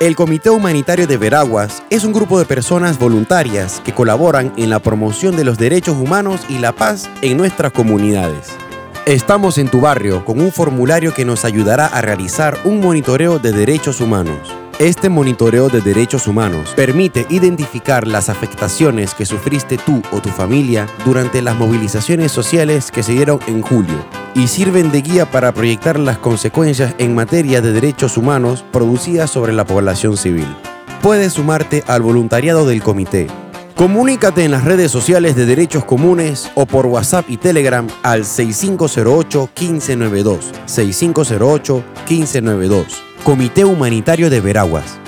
El Comité Humanitario de Veraguas es un grupo de personas voluntarias que colaboran en la promoción de los derechos humanos y la paz en nuestras comunidades. Estamos en tu barrio con un formulario que nos ayudará a realizar un monitoreo de derechos humanos. Este monitoreo de derechos humanos permite identificar las afectaciones que sufriste tú o tu familia durante las movilizaciones sociales que se dieron en julio y sirven de guía para proyectar las consecuencias en materia de derechos humanos producidas sobre la población civil. Puedes sumarte al voluntariado del comité. Comunícate en las redes sociales de Derechos Comunes o por WhatsApp y Telegram al 6508-1592. 6508-1592. Comité Humanitario de Veraguas.